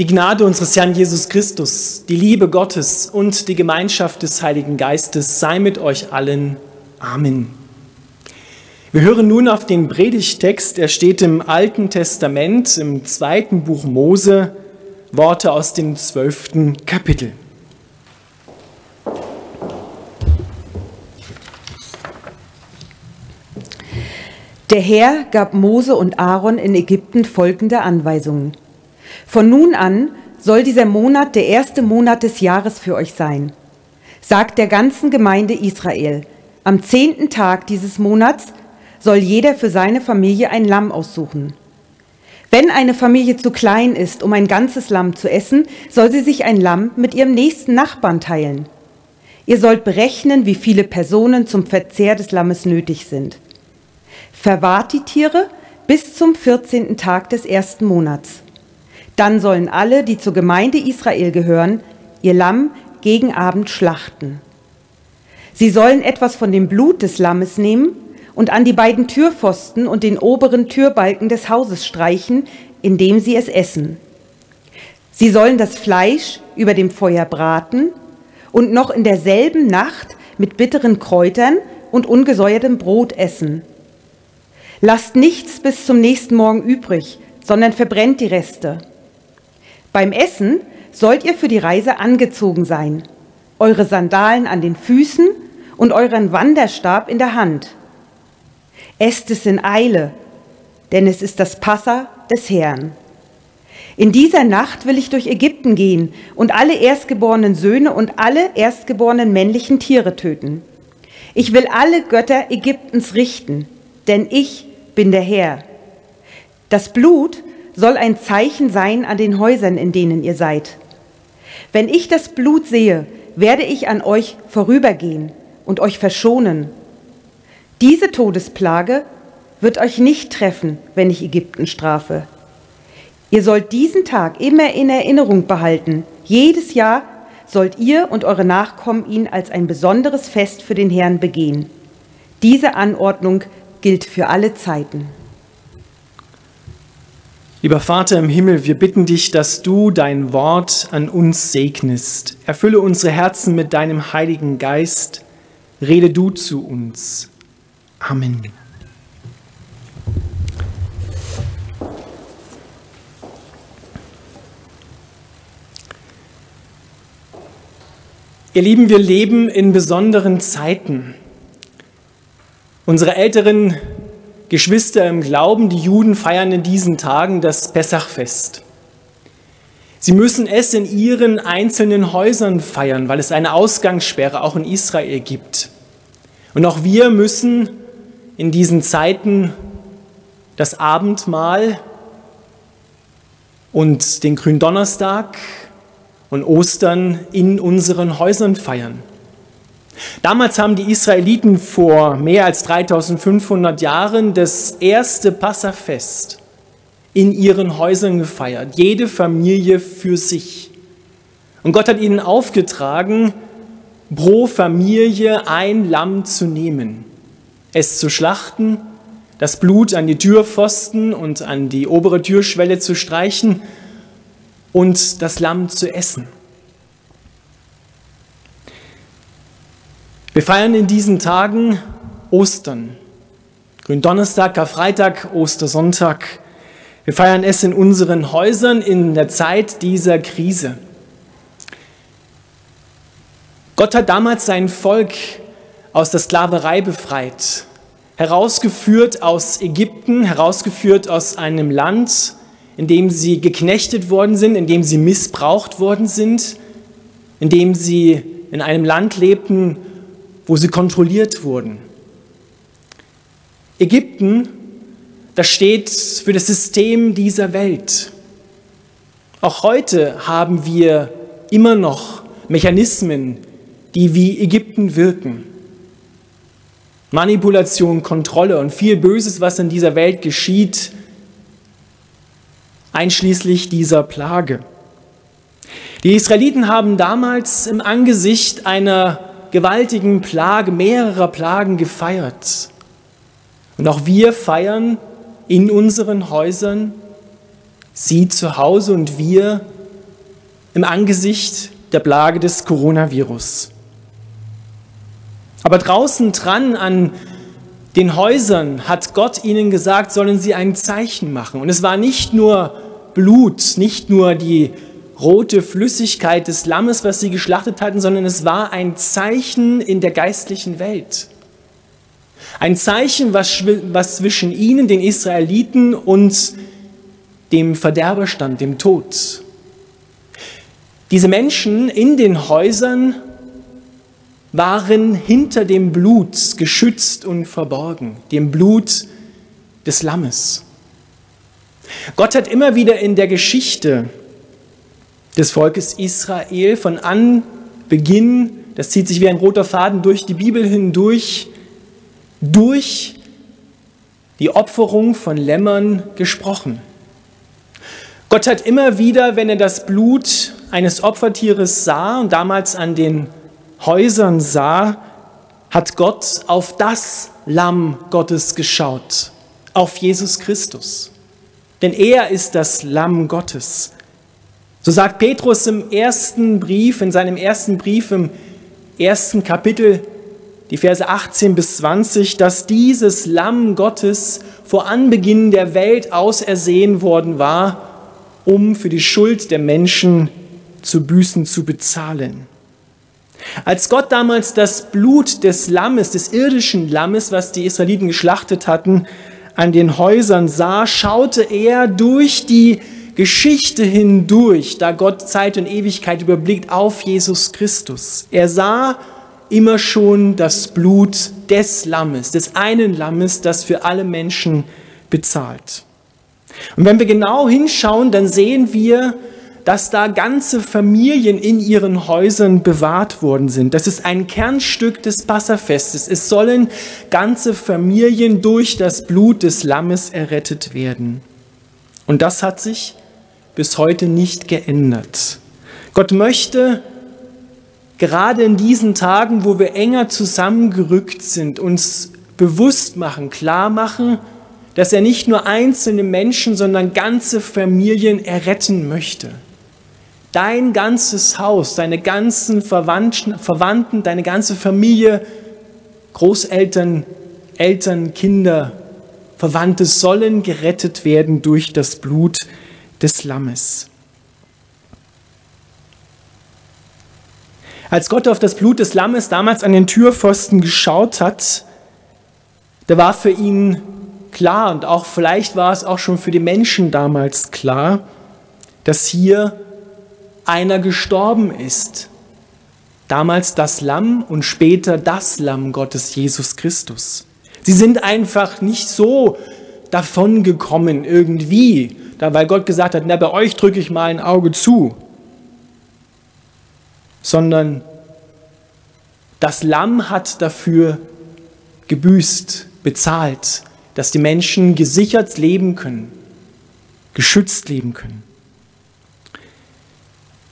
Die Gnade unseres Herrn Jesus Christus, die Liebe Gottes und die Gemeinschaft des Heiligen Geistes sei mit euch allen. Amen. Wir hören nun auf den Predigtext. Er steht im Alten Testament, im zweiten Buch Mose, Worte aus dem zwölften Kapitel. Der Herr gab Mose und Aaron in Ägypten folgende Anweisungen. Von nun an soll dieser Monat der erste Monat des Jahres für euch sein. Sagt der ganzen Gemeinde Israel, am zehnten Tag dieses Monats soll jeder für seine Familie ein Lamm aussuchen. Wenn eine Familie zu klein ist, um ein ganzes Lamm zu essen, soll sie sich ein Lamm mit ihrem nächsten Nachbarn teilen. Ihr sollt berechnen, wie viele Personen zum Verzehr des Lammes nötig sind. Verwahrt die Tiere bis zum 14. Tag des ersten Monats. Dann sollen alle, die zur Gemeinde Israel gehören, ihr Lamm gegen Abend schlachten. Sie sollen etwas von dem Blut des Lammes nehmen und an die beiden Türpfosten und den oberen Türbalken des Hauses streichen, indem sie es essen. Sie sollen das Fleisch über dem Feuer braten und noch in derselben Nacht mit bitteren Kräutern und ungesäuertem Brot essen. Lasst nichts bis zum nächsten Morgen übrig, sondern verbrennt die Reste. Beim Essen sollt ihr für die Reise angezogen sein, eure Sandalen an den Füßen und euren Wanderstab in der Hand. Esst es in Eile, denn es ist das Passa des Herrn. In dieser Nacht will ich durch Ägypten gehen und alle erstgeborenen Söhne und alle erstgeborenen männlichen Tiere töten. Ich will alle Götter Ägyptens richten, denn ich bin der Herr. Das Blut soll ein Zeichen sein an den Häusern, in denen ihr seid. Wenn ich das Blut sehe, werde ich an euch vorübergehen und euch verschonen. Diese Todesplage wird euch nicht treffen, wenn ich Ägypten strafe. Ihr sollt diesen Tag immer in Erinnerung behalten. Jedes Jahr sollt ihr und eure Nachkommen ihn als ein besonderes Fest für den Herrn begehen. Diese Anordnung gilt für alle Zeiten. Lieber Vater im Himmel, wir bitten dich, dass du dein Wort an uns segnest. Erfülle unsere Herzen mit deinem Heiligen Geist. Rede du zu uns. Amen. Ihr Lieben, wir leben in besonderen Zeiten. Unsere älteren Geschwister im Glauben, die Juden feiern in diesen Tagen das Pessachfest. Sie müssen es in ihren einzelnen Häusern feiern, weil es eine Ausgangssperre auch in Israel gibt. Und auch wir müssen in diesen Zeiten das Abendmahl und den Gründonnerstag und Ostern in unseren Häusern feiern. Damals haben die Israeliten vor mehr als 3500 Jahren das erste Passafest in ihren Häusern gefeiert, jede Familie für sich. Und Gott hat ihnen aufgetragen, pro Familie ein Lamm zu nehmen, es zu schlachten, das Blut an die Türpfosten und an die obere Türschwelle zu streichen und das Lamm zu essen. Wir feiern in diesen Tagen Ostern. Gründonnerstag, Karfreitag, Ostersonntag. Wir feiern es in unseren Häusern in der Zeit dieser Krise. Gott hat damals sein Volk aus der Sklaverei befreit, herausgeführt aus Ägypten, herausgeführt aus einem Land, in dem sie geknechtet worden sind, in dem sie missbraucht worden sind, in dem sie in einem Land lebten, wo sie kontrolliert wurden. Ägypten, das steht für das System dieser Welt. Auch heute haben wir immer noch Mechanismen, die wie Ägypten wirken. Manipulation, Kontrolle und viel Böses, was in dieser Welt geschieht, einschließlich dieser Plage. Die Israeliten haben damals im Angesicht einer gewaltigen Plage, mehrerer Plagen gefeiert. Und auch wir feiern in unseren Häusern, Sie zu Hause und wir im Angesicht der Plage des Coronavirus. Aber draußen dran an den Häusern hat Gott ihnen gesagt, sollen sie ein Zeichen machen. Und es war nicht nur Blut, nicht nur die rote Flüssigkeit des Lammes, was sie geschlachtet hatten, sondern es war ein Zeichen in der geistlichen Welt. Ein Zeichen, was, was zwischen ihnen, den Israeliten, und dem Verderber stand, dem Tod. Diese Menschen in den Häusern waren hinter dem Blut geschützt und verborgen, dem Blut des Lammes. Gott hat immer wieder in der Geschichte des Volkes Israel von Anbeginn, das zieht sich wie ein roter Faden durch die Bibel hindurch, durch die Opferung von Lämmern gesprochen. Gott hat immer wieder, wenn er das Blut eines Opfertieres sah und damals an den Häusern sah, hat Gott auf das Lamm Gottes geschaut, auf Jesus Christus. Denn er ist das Lamm Gottes. So sagt Petrus im ersten Brief, in seinem ersten Brief im ersten Kapitel, die Verse 18 bis 20, dass dieses Lamm Gottes vor Anbeginn der Welt ausersehen worden war, um für die Schuld der Menschen zu büßen, zu bezahlen. Als Gott damals das Blut des Lammes, des irdischen Lammes, was die Israeliten geschlachtet hatten, an den Häusern sah, schaute er durch die Geschichte hindurch, da Gott Zeit und Ewigkeit überblickt, auf Jesus Christus. Er sah immer schon das Blut des Lammes, des einen Lammes, das für alle Menschen bezahlt. Und wenn wir genau hinschauen, dann sehen wir, dass da ganze Familien in ihren Häusern bewahrt worden sind. Das ist ein Kernstück des Passafestes. Es sollen ganze Familien durch das Blut des Lammes errettet werden. Und das hat sich bis heute nicht geändert. Gott möchte gerade in diesen Tagen, wo wir enger zusammengerückt sind, uns bewusst machen, klar machen, dass er nicht nur einzelne Menschen, sondern ganze Familien erretten möchte dein ganzes Haus, deine ganzen Verwandten, deine ganze Familie, Großeltern, Eltern, Kinder, Verwandte sollen gerettet werden durch das Blut des Lammes. Als Gott auf das Blut des Lammes damals an den Türpfosten geschaut hat, da war für ihn klar und auch vielleicht war es auch schon für die Menschen damals klar, dass hier einer gestorben ist. Damals das Lamm und später das Lamm Gottes, Jesus Christus. Sie sind einfach nicht so davon gekommen irgendwie, weil Gott gesagt hat, na bei euch drücke ich mal ein Auge zu, sondern das Lamm hat dafür gebüßt, bezahlt, dass die Menschen gesichert leben können, geschützt leben können.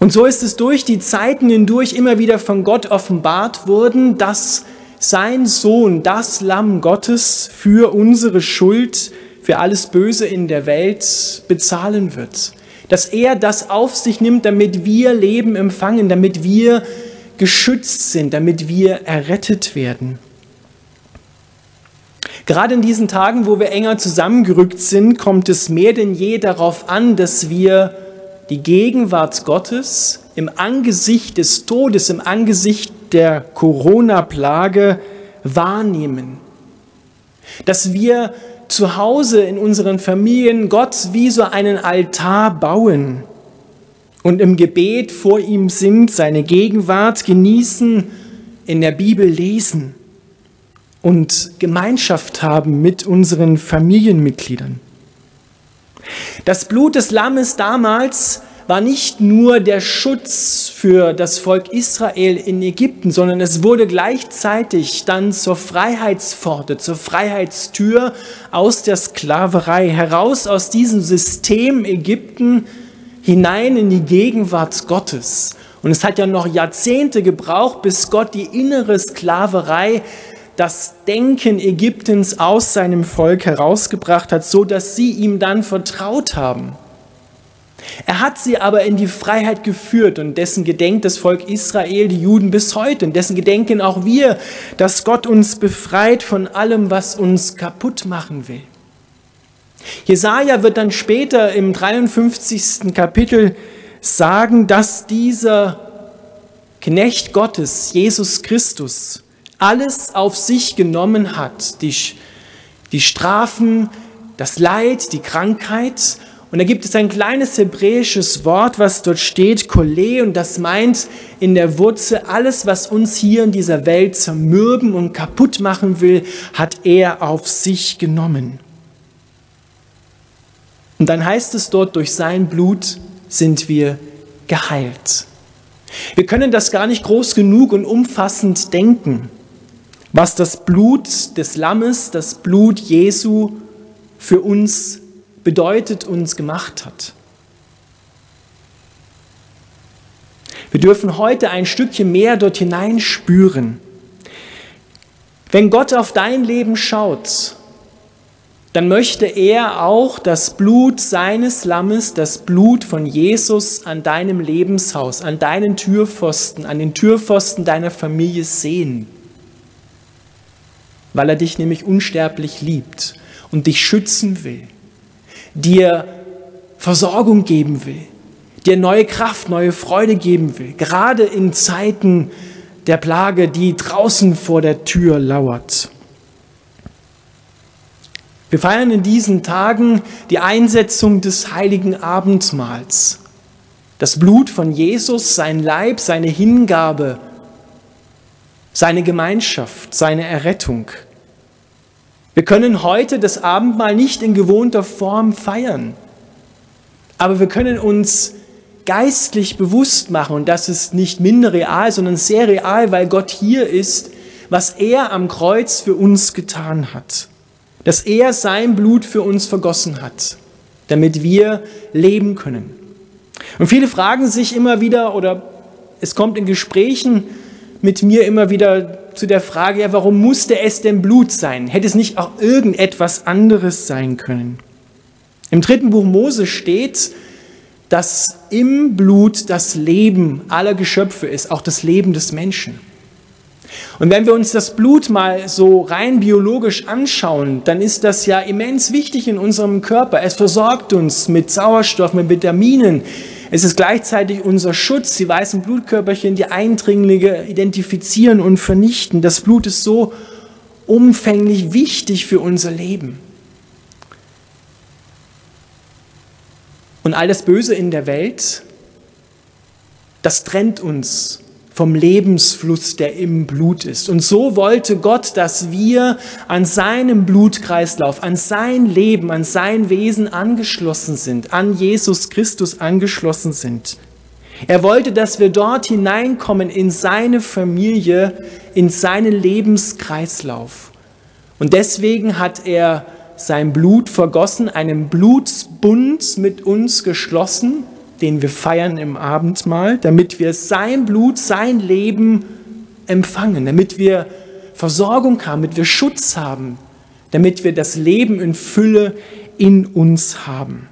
Und so ist es durch die Zeiten hindurch immer wieder von Gott offenbart worden, dass sein Sohn, das Lamm Gottes, für unsere Schuld, für alles Böse in der Welt bezahlen wird. Dass er das auf sich nimmt, damit wir Leben empfangen, damit wir geschützt sind, damit wir errettet werden. Gerade in diesen Tagen, wo wir enger zusammengerückt sind, kommt es mehr denn je darauf an, dass wir die Gegenwart Gottes im Angesicht des Todes, im Angesicht der Corona-Plage wahrnehmen. Dass wir zu Hause in unseren Familien Gott wie so einen Altar bauen und im Gebet vor ihm sind, seine Gegenwart genießen, in der Bibel lesen und Gemeinschaft haben mit unseren Familienmitgliedern. Das Blut des Lammes damals war nicht nur der Schutz für das Volk Israel in Ägypten, sondern es wurde gleichzeitig dann zur Freiheitspforte, zur Freiheitstür aus der Sklaverei, heraus aus diesem System Ägypten hinein in die Gegenwart Gottes. Und es hat ja noch Jahrzehnte gebraucht, bis Gott die innere Sklaverei das Denken Ägyptens aus seinem Volk herausgebracht hat, so dass sie ihm dann vertraut haben. Er hat sie aber in die Freiheit geführt und dessen gedenkt das Volk Israel, die Juden bis heute und dessen gedenken auch wir, dass Gott uns befreit von allem, was uns kaputt machen will. Jesaja wird dann später im 53. Kapitel sagen, dass dieser Knecht Gottes, Jesus Christus, alles auf sich genommen hat, die, die Strafen, das Leid, die Krankheit. Und da gibt es ein kleines hebräisches Wort, was dort steht, Kole, und das meint in der Wurzel, alles, was uns hier in dieser Welt zermürben und kaputt machen will, hat er auf sich genommen. Und dann heißt es dort, durch sein Blut sind wir geheilt. Wir können das gar nicht groß genug und umfassend denken, was das Blut des Lammes, das Blut Jesu für uns bedeutet, uns gemacht hat. Wir dürfen heute ein Stückchen mehr dort hineinspüren. Wenn Gott auf dein Leben schaut, dann möchte er auch das Blut seines Lammes, das Blut von Jesus an deinem Lebenshaus, an deinen Türpfosten, an den Türpfosten deiner Familie sehen, weil er dich nämlich unsterblich liebt und dich schützen will, dir Versorgung geben will, dir neue Kraft, neue Freude geben will, gerade in Zeiten der Plage, die draußen vor der Tür lauert. Wir feiern in diesen Tagen die Einsetzung des heiligen Abendmahls. Das Blut von Jesus, sein Leib, seine Hingabe, seine Gemeinschaft, seine Errettung. Wir können heute das Abendmahl nicht in gewohnter Form feiern, aber wir können uns geistlich bewusst machen, und das ist nicht minder real, sondern sehr real, weil Gott hier ist, was er am Kreuz für uns getan hat dass er sein Blut für uns vergossen hat, damit wir leben können. Und viele fragen sich immer wieder, oder es kommt in Gesprächen mit mir immer wieder zu der Frage, ja, warum musste es denn Blut sein? Hätte es nicht auch irgendetwas anderes sein können? Im dritten Buch Mose steht, dass im Blut das Leben aller Geschöpfe ist, auch das Leben des Menschen. Und wenn wir uns das Blut mal so rein biologisch anschauen, dann ist das ja immens wichtig in unserem Körper. Es versorgt uns mit Sauerstoff, mit Vitaminen. Es ist gleichzeitig unser Schutz. Die weißen Blutkörperchen, die Eindringlinge identifizieren und vernichten. Das Blut ist so umfänglich wichtig für unser Leben. Und all das Böse in der Welt, das trennt uns vom Lebensfluss, der im Blut ist. Und so wollte Gott, dass wir an seinem Blutkreislauf, an sein Leben, an sein Wesen angeschlossen sind, an Jesus Christus angeschlossen sind. Er wollte, dass wir dort hineinkommen in seine Familie, in seinen Lebenskreislauf. Und deswegen hat er sein Blut vergossen, einen Blutsbund mit uns geschlossen, den wir feiern im Abendmahl, damit wir sein Blut, sein Leben empfangen, damit wir Versorgung haben, damit wir Schutz haben, damit wir das Leben in Fülle in uns haben.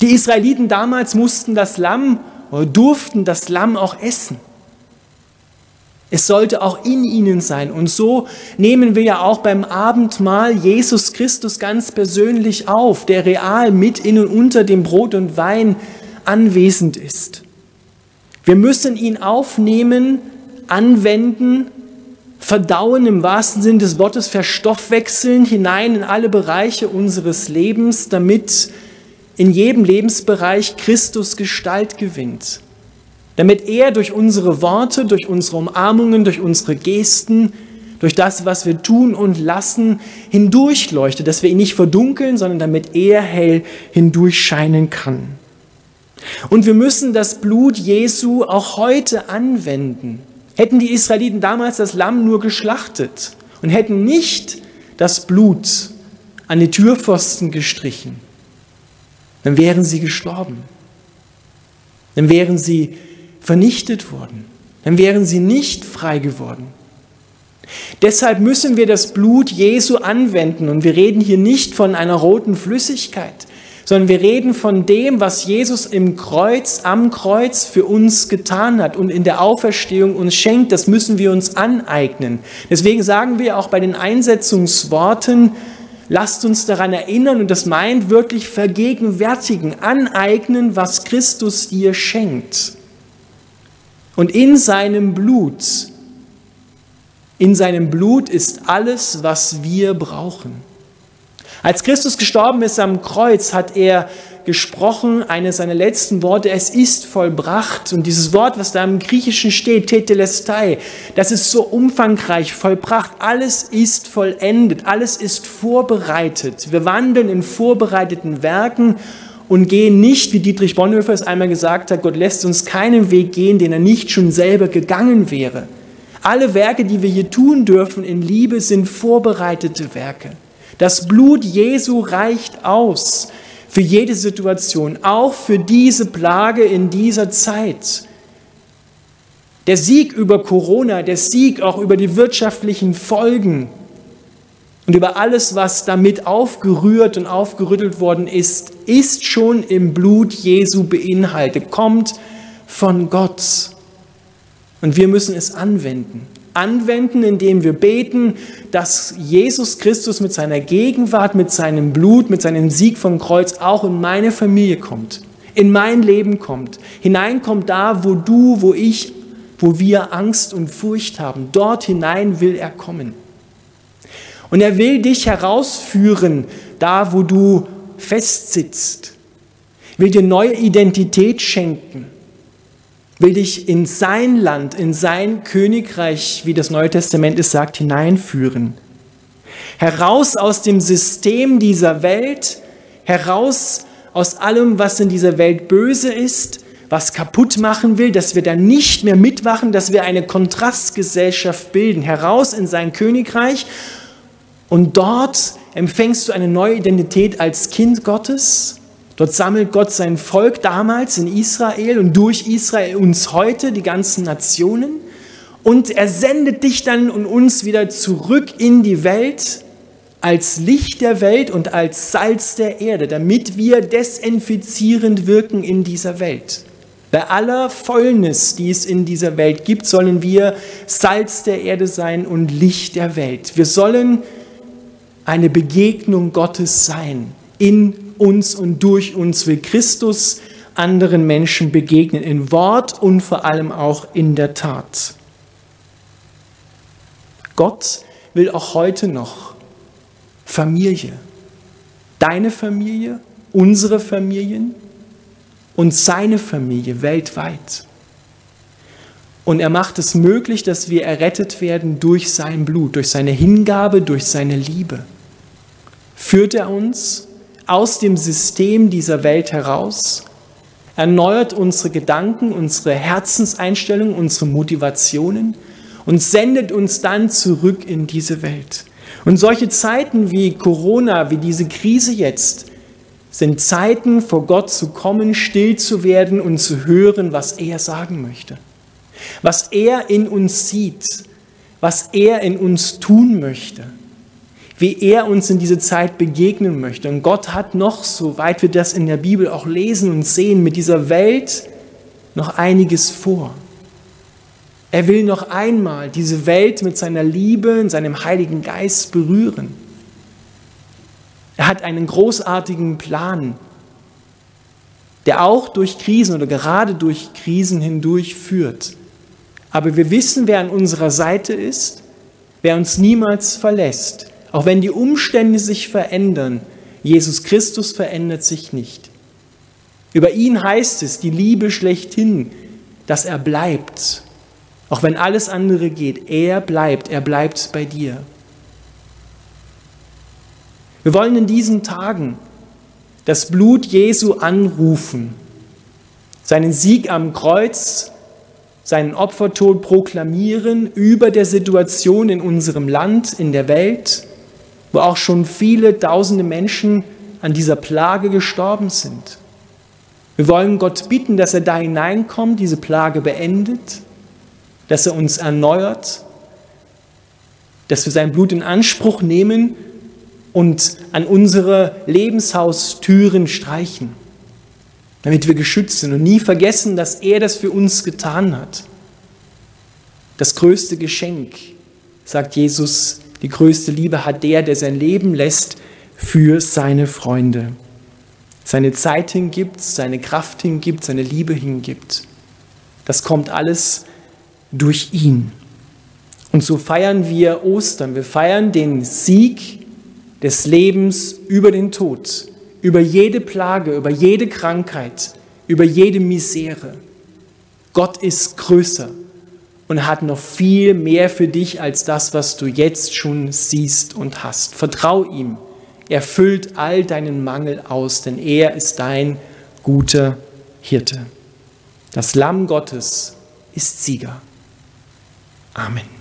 Die Israeliten damals mussten das Lamm oder durften das Lamm auch essen. Es sollte auch in ihnen sein. Und so nehmen wir ja auch beim Abendmahl Jesus Christus ganz persönlich auf, der real mit in und unter dem Brot und Wein anwesend ist. Wir müssen ihn aufnehmen, anwenden, verdauen im wahrsten Sinn des Wortes, verstoffwechseln hinein in alle Bereiche unseres Lebens, damit in jedem Lebensbereich Christus Gestalt gewinnt damit er durch unsere Worte, durch unsere Umarmungen, durch unsere Gesten, durch das, was wir tun und lassen, hindurchleuchtet, dass wir ihn nicht verdunkeln, sondern damit er hell hindurchscheinen kann. Und wir müssen das Blut Jesu auch heute anwenden. Hätten die Israeliten damals das Lamm nur geschlachtet und hätten nicht das Blut an die Türpfosten gestrichen, dann wären sie gestorben. Dann wären sie vernichtet worden. Dann wären sie nicht frei geworden. Deshalb müssen wir das Blut Jesu anwenden und wir reden hier nicht von einer roten Flüssigkeit, sondern wir reden von dem, was Jesus im Kreuz, am Kreuz für uns getan hat und in der Auferstehung uns schenkt. Das müssen wir uns aneignen. Deswegen sagen wir auch bei den Einsetzungsworten, lasst uns daran erinnern und das meint wirklich vergegenwärtigen, aneignen, was Christus dir schenkt. Und in seinem Blut, in seinem Blut ist alles, was wir brauchen. Als Christus gestorben ist am Kreuz, hat er gesprochen, eines seiner letzten Worte, es ist vollbracht. Und dieses Wort, was da im Griechischen steht, tetelestai, das ist so umfangreich, vollbracht. Alles ist vollendet, alles ist vorbereitet. Wir wandeln in vorbereiteten Werken und gehen nicht, wie Dietrich Bonhoeffer es einmal gesagt hat, Gott lässt uns keinen Weg gehen, den er nicht schon selber gegangen wäre. Alle Werke, die wir hier tun dürfen in Liebe, sind vorbereitete Werke. Das Blut Jesu reicht aus für jede Situation, auch für diese Plage in dieser Zeit. Der Sieg über Corona, der Sieg auch über die wirtschaftlichen Folgen und über alles, was damit aufgerührt und aufgerüttelt worden ist, ist schon im Blut Jesu beinhaltet, kommt von Gott. Und wir müssen es anwenden anwenden, indem wir beten, dass Jesus Christus mit seiner Gegenwart, mit seinem Blut, mit seinem Sieg vom Kreuz auch in meine Familie kommt, in mein Leben kommt, hineinkommt da, wo du, wo ich, wo wir Angst und Furcht haben. Dort hinein will er kommen. Und er will dich herausführen, da, wo du festsitzt, will dir neue Identität schenken. Will dich in sein Land, in sein Königreich, wie das Neue Testament es sagt, hineinführen. Heraus aus dem System dieser Welt, heraus aus allem, was in dieser Welt böse ist, was kaputt machen will, dass wir da nicht mehr mitwachen, dass wir eine Kontrastgesellschaft bilden, heraus in sein Königreich und dort empfängst du eine neue Identität als Kind Gottes Dort sammelt Gott sein Volk damals in Israel und durch Israel uns heute, die ganzen Nationen. Und er sendet dich dann und uns wieder zurück in die Welt als Licht der Welt und als Salz der Erde, damit wir desinfizierend wirken in dieser Welt. Bei aller Fäulnis, die es in dieser Welt gibt, sollen wir Salz der Erde sein und Licht der Welt. Wir sollen eine Begegnung Gottes sein in uns und durch uns will Christus anderen Menschen begegnen, in Wort und vor allem auch in der Tat. Gott will auch heute noch Familie, deine Familie, unsere Familien und seine Familie weltweit. Und er macht es möglich, dass wir errettet werden durch sein Blut, durch seine Hingabe, durch seine Liebe. Führt er uns aus dem System dieser Welt heraus, erneuert unsere Gedanken, unsere Herzenseinstellungen, unsere Motivationen und sendet uns dann zurück in diese Welt. Und solche Zeiten wie Corona, wie diese Krise jetzt, sind Zeiten, vor Gott zu kommen, still zu werden und zu hören, was er sagen möchte. Was er in uns sieht, was er in uns tun möchte wie er uns in diese Zeit begegnen möchte. Und Gott hat noch, soweit wir das in der Bibel auch lesen und sehen, mit dieser Welt noch einiges vor. Er will noch einmal diese Welt mit seiner Liebe in seinem Heiligen Geist berühren. Er hat einen großartigen Plan, der auch durch Krisen oder gerade durch Krisen hindurch führt. Aber wir wissen, wer an unserer Seite ist, wer uns niemals verlässt auch wenn die Umstände sich verändern, Jesus Christus verändert sich nicht. Über ihn heißt es, die Liebe schlechthin, dass er bleibt. Auch wenn alles andere geht, er bleibt, er bleibt bei dir. Wir wollen in diesen Tagen das Blut Jesu anrufen, seinen Sieg am Kreuz, seinen Opfertod proklamieren über der Situation in unserem Land, in der Welt wo auch schon viele tausende Menschen an dieser Plage gestorben sind. Wir wollen Gott bitten, dass er da hineinkommt, diese Plage beendet, dass er uns erneuert, dass wir sein Blut in Anspruch nehmen und an unsere Lebenshaustüren streichen, damit wir geschützt sind und nie vergessen, dass er das für uns getan hat. Das größte Geschenk, sagt Jesus, die größte Liebe hat der, der sein Leben lässt für seine Freunde. Seine Zeit hingibt, seine Kraft hingibt, seine Liebe hingibt. Das kommt alles durch ihn. Und so feiern wir Ostern. Wir feiern den Sieg des Lebens über den Tod, über jede Plage, über jede Krankheit, über jede Misere. Gott ist größer und hat noch viel mehr für dich als das, was du jetzt schon siehst und hast. Vertrau ihm. Er füllt all deinen Mangel aus, denn er ist dein guter Hirte. Das Lamm Gottes ist Sieger. Amen.